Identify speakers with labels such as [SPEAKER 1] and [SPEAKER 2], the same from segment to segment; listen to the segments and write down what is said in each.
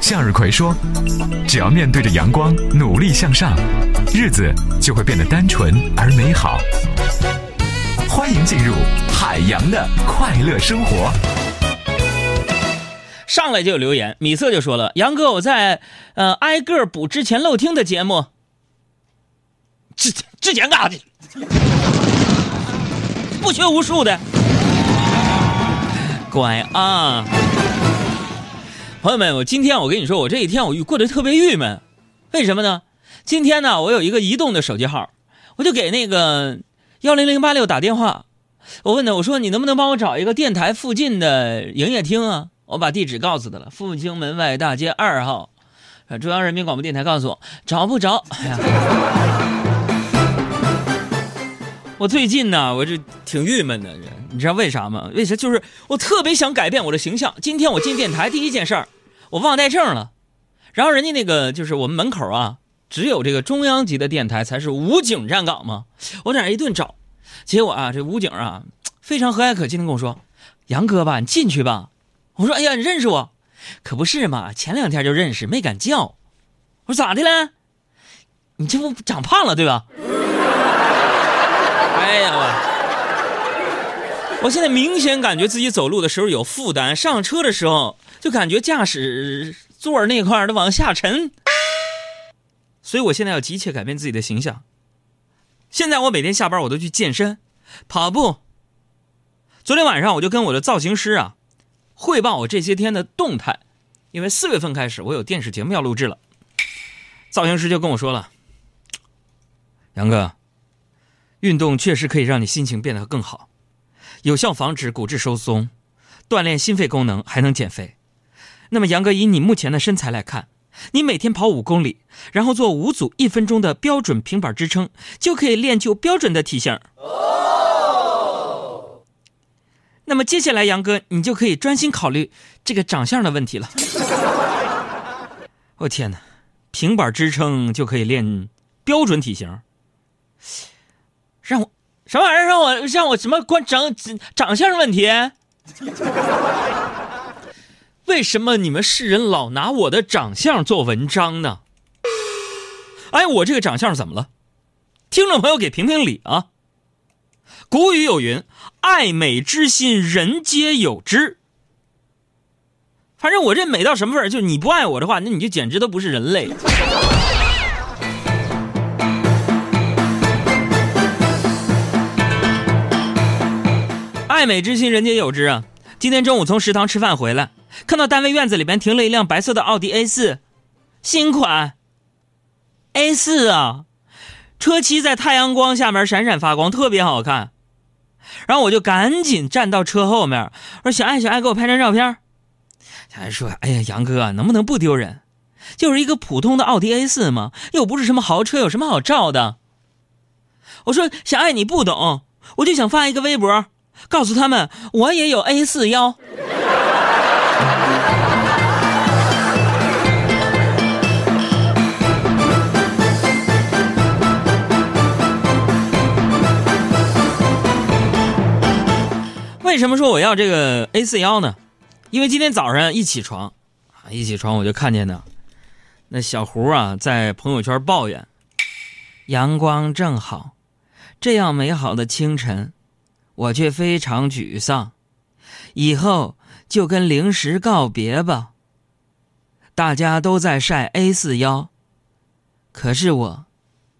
[SPEAKER 1] 向日葵说：“只要面对着阳光，努力向上，日子就会变得单纯而美好。”欢迎进入海洋的快乐生活。
[SPEAKER 2] 上来就有留言，米色就说了：“杨哥，我在呃挨个补之前漏听的节目。”之之前干啥去？不学无术的，乖啊！朋友们，我今天我跟你说，我这一天我过得特别郁闷，为什么呢？今天呢，我有一个移动的手机号，我就给那个幺零零八六打电话，我问他，我说你能不能帮我找一个电台附近的营业厅啊？我把地址告诉他了，复兴门外大街二号，中央人民广播电台告诉我找不着。哎呀！我最近呢，我这挺郁闷的，你知道为啥吗？为啥？就是我特别想改变我的形象。今天我进电台第一件事儿，我忘带证了。然后人家那个就是我们门口啊，只有这个中央级的电台才是武警站岗嘛。我在那一顿找，结果啊，这武警啊非常和蔼可亲的跟我说：“杨哥吧，你进去吧。”我说：“哎呀，你认识我？可不是嘛，前两天就认识，没敢叫。”我说：“咋的了？你这不长胖了对吧？”哎呀我！我现在明显感觉自己走路的时候有负担，上车的时候就感觉驾驶座那块都往下沉，所以我现在要急切改变自己的形象。现在我每天下班我都去健身、跑步。昨天晚上我就跟我的造型师啊汇报我这些天的动态，因为四月份开始我有电视节目要录制了。造型师就跟我说了：“杨哥。”运动确实可以让你心情变得更好，有效防止骨质疏松，锻炼心肺功能，还能减肥。那么杨哥，以你目前的身材来看，你每天跑五公里，然后做五组一分钟的标准平板支撑，就可以练就标准的体型。哦。那么接下来，杨哥，你就可以专心考虑这个长相的问题了。我天哪，平板支撑就可以练标准体型？让我什么玩意儿？让我让我什么关长长相问题？为什么你们世人老拿我的长相做文章呢？哎，我这个长相怎么了？听众朋友给评评理啊！古语有云：“爱美之心，人皆有之。”反正我这美到什么份儿？就你不爱我的话，那你就简直都不是人类。爱美之心，人皆有之啊！今天中午从食堂吃饭回来，看到单位院子里边停了一辆白色的奥迪 A 四，新款。A 四啊，车漆在太阳光下面闪闪发光，特别好看。然后我就赶紧站到车后面，我说：“小爱，小爱，给我拍张照片。”小爱说：“哎呀，杨哥，能不能不丢人？就是一个普通的奥迪 A 四嘛，又不是什么豪车，有什么好照的？”我说：“小爱，你不懂，我就想发一个微博。”告诉他们，我也有 A 四腰。为什么说我要这个 A 四腰呢？因为今天早上一起床，啊，一起床我就看见呢，那小胡啊在朋友圈抱怨：阳光正好，这样美好的清晨。我却非常沮丧，以后就跟零食告别吧。大家都在晒 A 四腰，可是我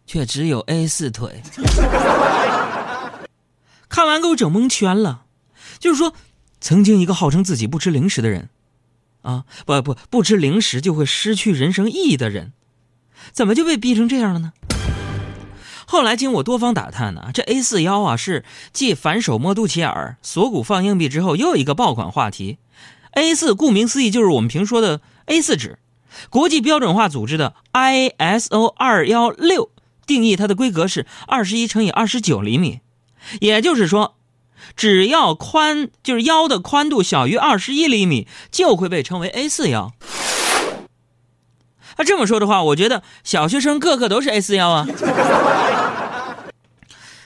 [SPEAKER 2] 却只有 A 四腿。看完给我整蒙圈了，就是说，曾经一个号称自己不吃零食的人，啊，不不不吃零食就会失去人生意义的人，怎么就被逼成这样了呢？后来经我多方打探呢，这 A 四腰啊是继反手摸肚脐眼儿、锁骨放硬币之后又一个爆款话题。A 四顾名思义就是我们平说的 A 四纸，国际标准化组织的 ISO 二幺六定义它的规格是二十一乘以二十九厘米，也就是说，只要宽就是腰的宽度小于二十一厘米，就会被称为 A 四腰。那这么说的话，我觉得小学生个个都是 A 四腰啊。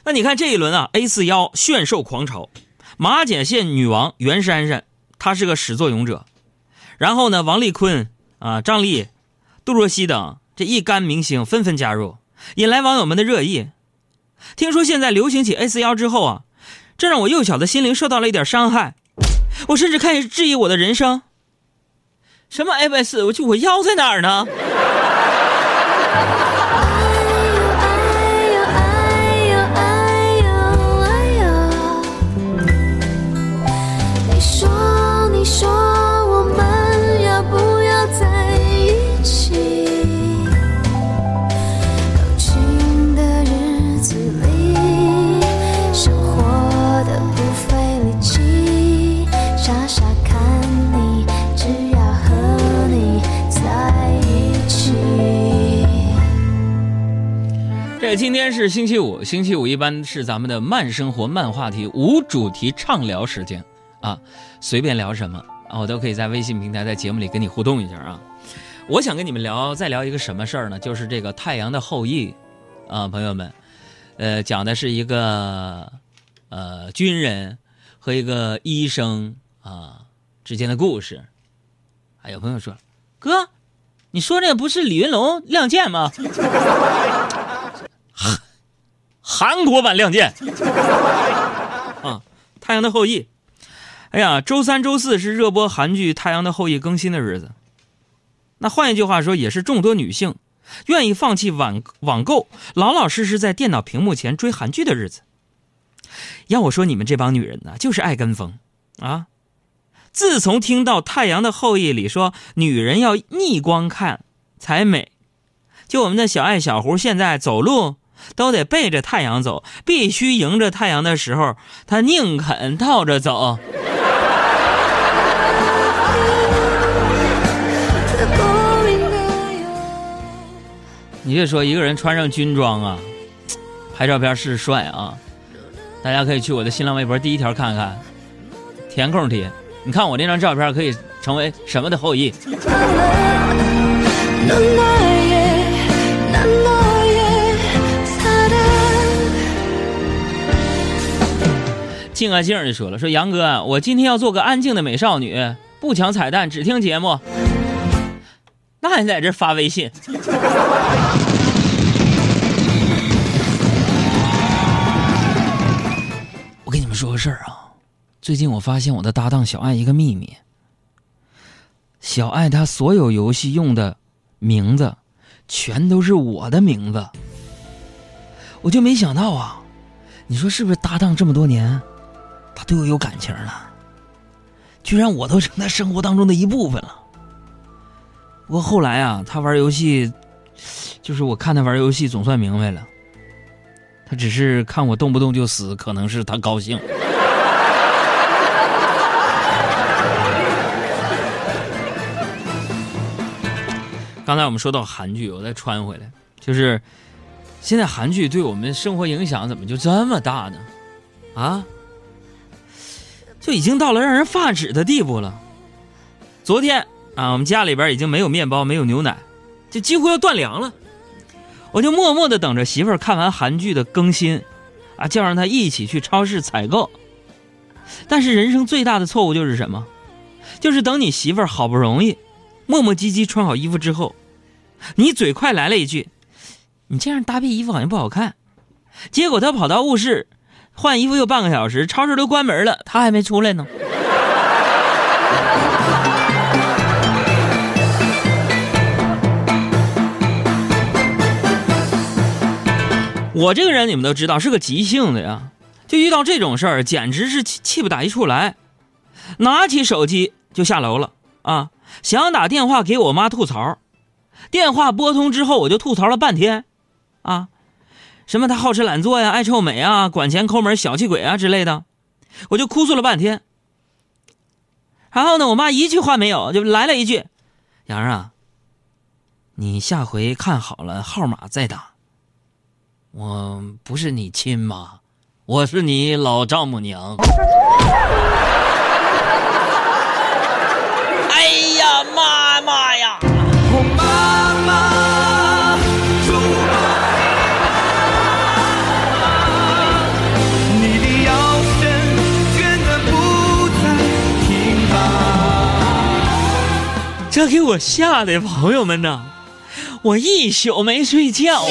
[SPEAKER 2] 那你看这一轮啊，A 四腰炫瘦狂潮，马甲线女王袁姗姗，她是个始作俑者。然后呢，王丽坤啊、张丽、杜若溪等这一干明星纷纷加入，引来网友们的热议。听说现在流行起 A 四腰之后啊，这让我幼小的心灵受到了一点伤害，我甚至开始质疑我的人生。什么 FS？我就我腰在哪儿呢？今天是星期五，星期五一般是咱们的慢生活、慢话题、无主题畅聊时间啊，随便聊什么啊，我都可以在微信平台在节目里跟你互动一下啊。我想跟你们聊，再聊一个什么事儿呢？就是这个《太阳的后裔》啊，朋友们，呃，讲的是一个呃军人和一个医生啊之间的故事。还有朋友说，哥，你说这不是李云龙《亮剑》吗？韩国版《亮剑》啊，《太阳的后裔》。哎呀，周三、周四是热播韩剧《太阳的后裔》更新的日子。那换一句话说，也是众多女性愿意放弃网网购，老老实实在电脑屏幕前追韩剧的日子。要我说，你们这帮女人呢，就是爱跟风啊！自从听到《太阳的后裔》里说女人要逆光看才美，就我们的小爱小胡现在走路都得背着太阳走，必须迎着太阳的时候，他宁肯倒着走。你别说，一个人穿上军装啊，拍照片是帅啊！大家可以去我的新浪微博第一条看看，填空题。你看我这张照片可以成为什么的后裔？静啊静就说了，说杨哥，我今天要做个安静的美少女，不抢彩蛋，只听节目。那你在这发微信？我跟你们说个事儿啊，最近我发现我的搭档小爱一个秘密。小爱她所有游戏用的名字，全都是我的名字。我就没想到啊，你说是不是搭档这么多年，他对我有感情了？居然我都成他生活当中的一部分了。不过后来啊，他玩游戏，就是我看他玩游戏，总算明白了，他只是看我动不动就死，可能是他高兴。刚才我们说到韩剧，我再穿回来，就是现在韩剧对我们生活影响怎么就这么大呢？啊，就已经到了让人发指的地步了。昨天啊，我们家里边已经没有面包，没有牛奶，就几乎要断粮了。我就默默的等着媳妇儿看完韩剧的更新，啊，叫上她一起去超市采购。但是人生最大的错误就是什么？就是等你媳妇儿好不容易磨磨唧唧穿好衣服之后，你嘴快来了一句：“你这样搭配衣服好像不好看。”结果她跑到卧室换衣服又半个小时，超市都关门了，他还没出来呢。我这个人你们都知道是个急性子呀，就遇到这种事儿，简直是气气不打一处来，拿起手机就下楼了啊！想打电话给我妈吐槽，电话拨通之后我就吐槽了半天，啊，什么他好吃懒做呀，爱臭美啊，管钱抠门、小气鬼啊之类的，我就哭诉了半天。然后呢，我妈一句话没有，就来了一句：“杨儿啊，你下回看好了号码再打。我不是你亲妈，我是你老丈母娘。”哎呀妈妈呀！给我吓的，朋友们呐，我一宿没睡觉啊。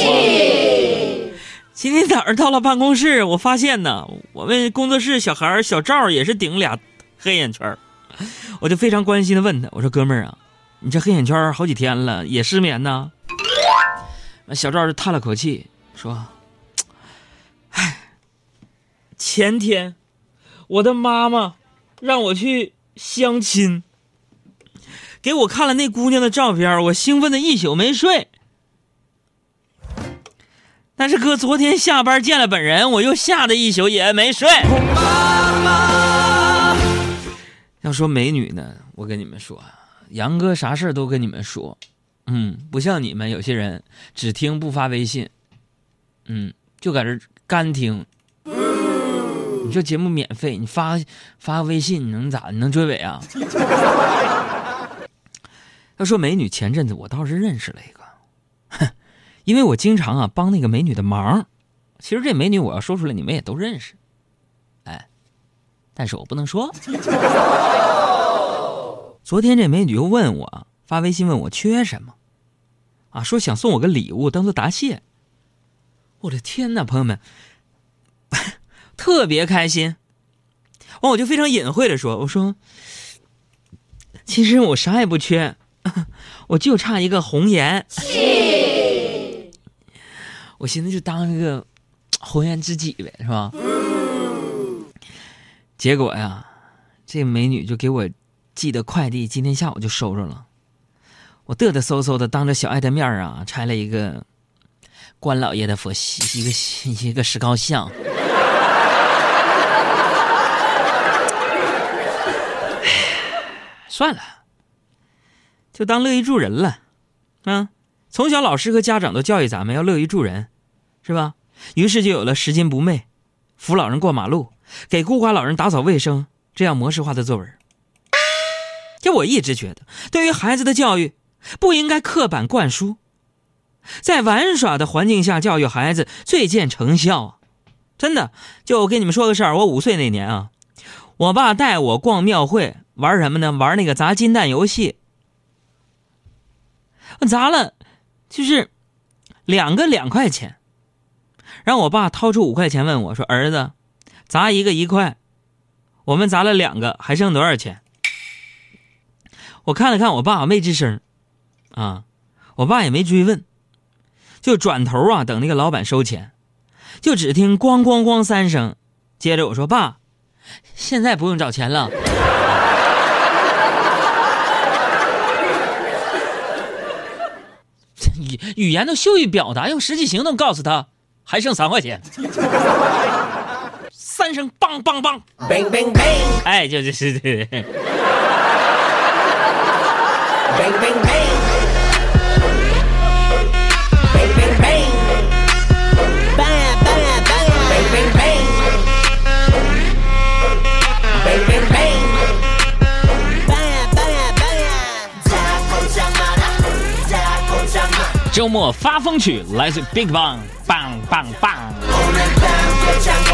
[SPEAKER 2] 今天早上到了办公室，我发现呢，我们工作室小孩小赵也是顶俩黑眼圈我就非常关心的问他，我说哥们儿啊，你这黑眼圈好几天了，也失眠呢？小赵就叹了口气说：“唉，前天我的妈妈让我去相亲，给我看了那姑娘的照片，我兴奋的一宿没睡。但是哥昨天下班见了本人，我又吓得一宿也没睡。要说美女呢，我跟你们说，杨哥啥事都跟你们说，嗯，不像你们有些人只听不发微信，嗯，就搁这干听。你说节目免费，你发发微信，你能咋？你能追尾啊？要说美女，前阵子我倒是认识了一个，哼，因为我经常啊帮那个美女的忙。其实这美女我要说出来，你们也都认识，哎，但是我不能说。昨天这美女又问我发微信问我缺什么，啊，说想送我个礼物当做答谢。我的天哪，朋友们，特别开心。完我就非常隐晦的说，我说，其实我啥也不缺，我就差一个红颜。我寻思就当一个红颜知己呗，是吧？结果呀，这美女就给我寄的快递，今天下午就收着了。我嘚嘚嗖嗖的当着小爱的面啊，拆了一个关老爷的佛一个 一个石膏像。算了，就当乐于助人了，啊！从小老师和家长都教育咱们要乐于助人，是吧？于是就有了拾金不昧、扶老人过马路、给孤寡老人打扫卫生这样模式化的作文。就我一直觉得，对于孩子的教育，不应该刻板灌输，在玩耍的环境下教育孩子最见成效啊！真的，就我跟你们说个事儿，我五岁那年啊，我爸带我逛庙会，玩什么呢？玩那个砸金蛋游戏。砸了，就是两个两块钱。然后我爸掏出五块钱问我说：“儿子，砸一个一块，我们砸了两个，还剩多少钱？”我看了看我爸，没吱声，啊，我爸也没追问，就转头啊等那个老板收钱，就只听咣咣咣三声，接着我说：“爸，现在不用找钱了。”语语言都羞于表达，用实际行动告诉他还剩三块钱。三声梆梆梆
[SPEAKER 3] ，Bang bang bang,
[SPEAKER 2] 哎，就就是周末发疯曲来自 Big Bang bang bang bang。
[SPEAKER 3] 오늘 밤 끝장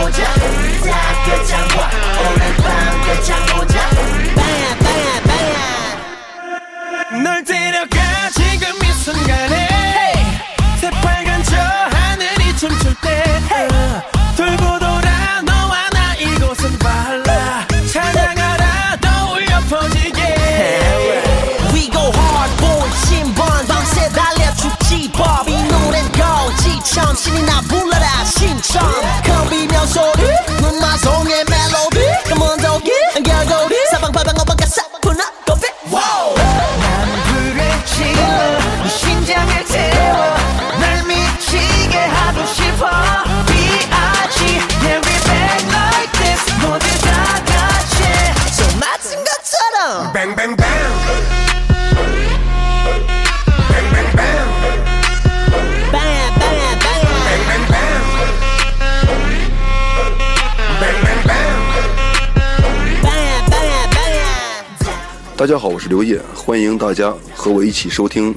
[SPEAKER 4] 大家好，我是刘烨，欢迎大家和我一起收听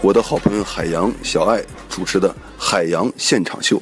[SPEAKER 4] 我的好朋友海洋小爱主持的《海洋现场秀》。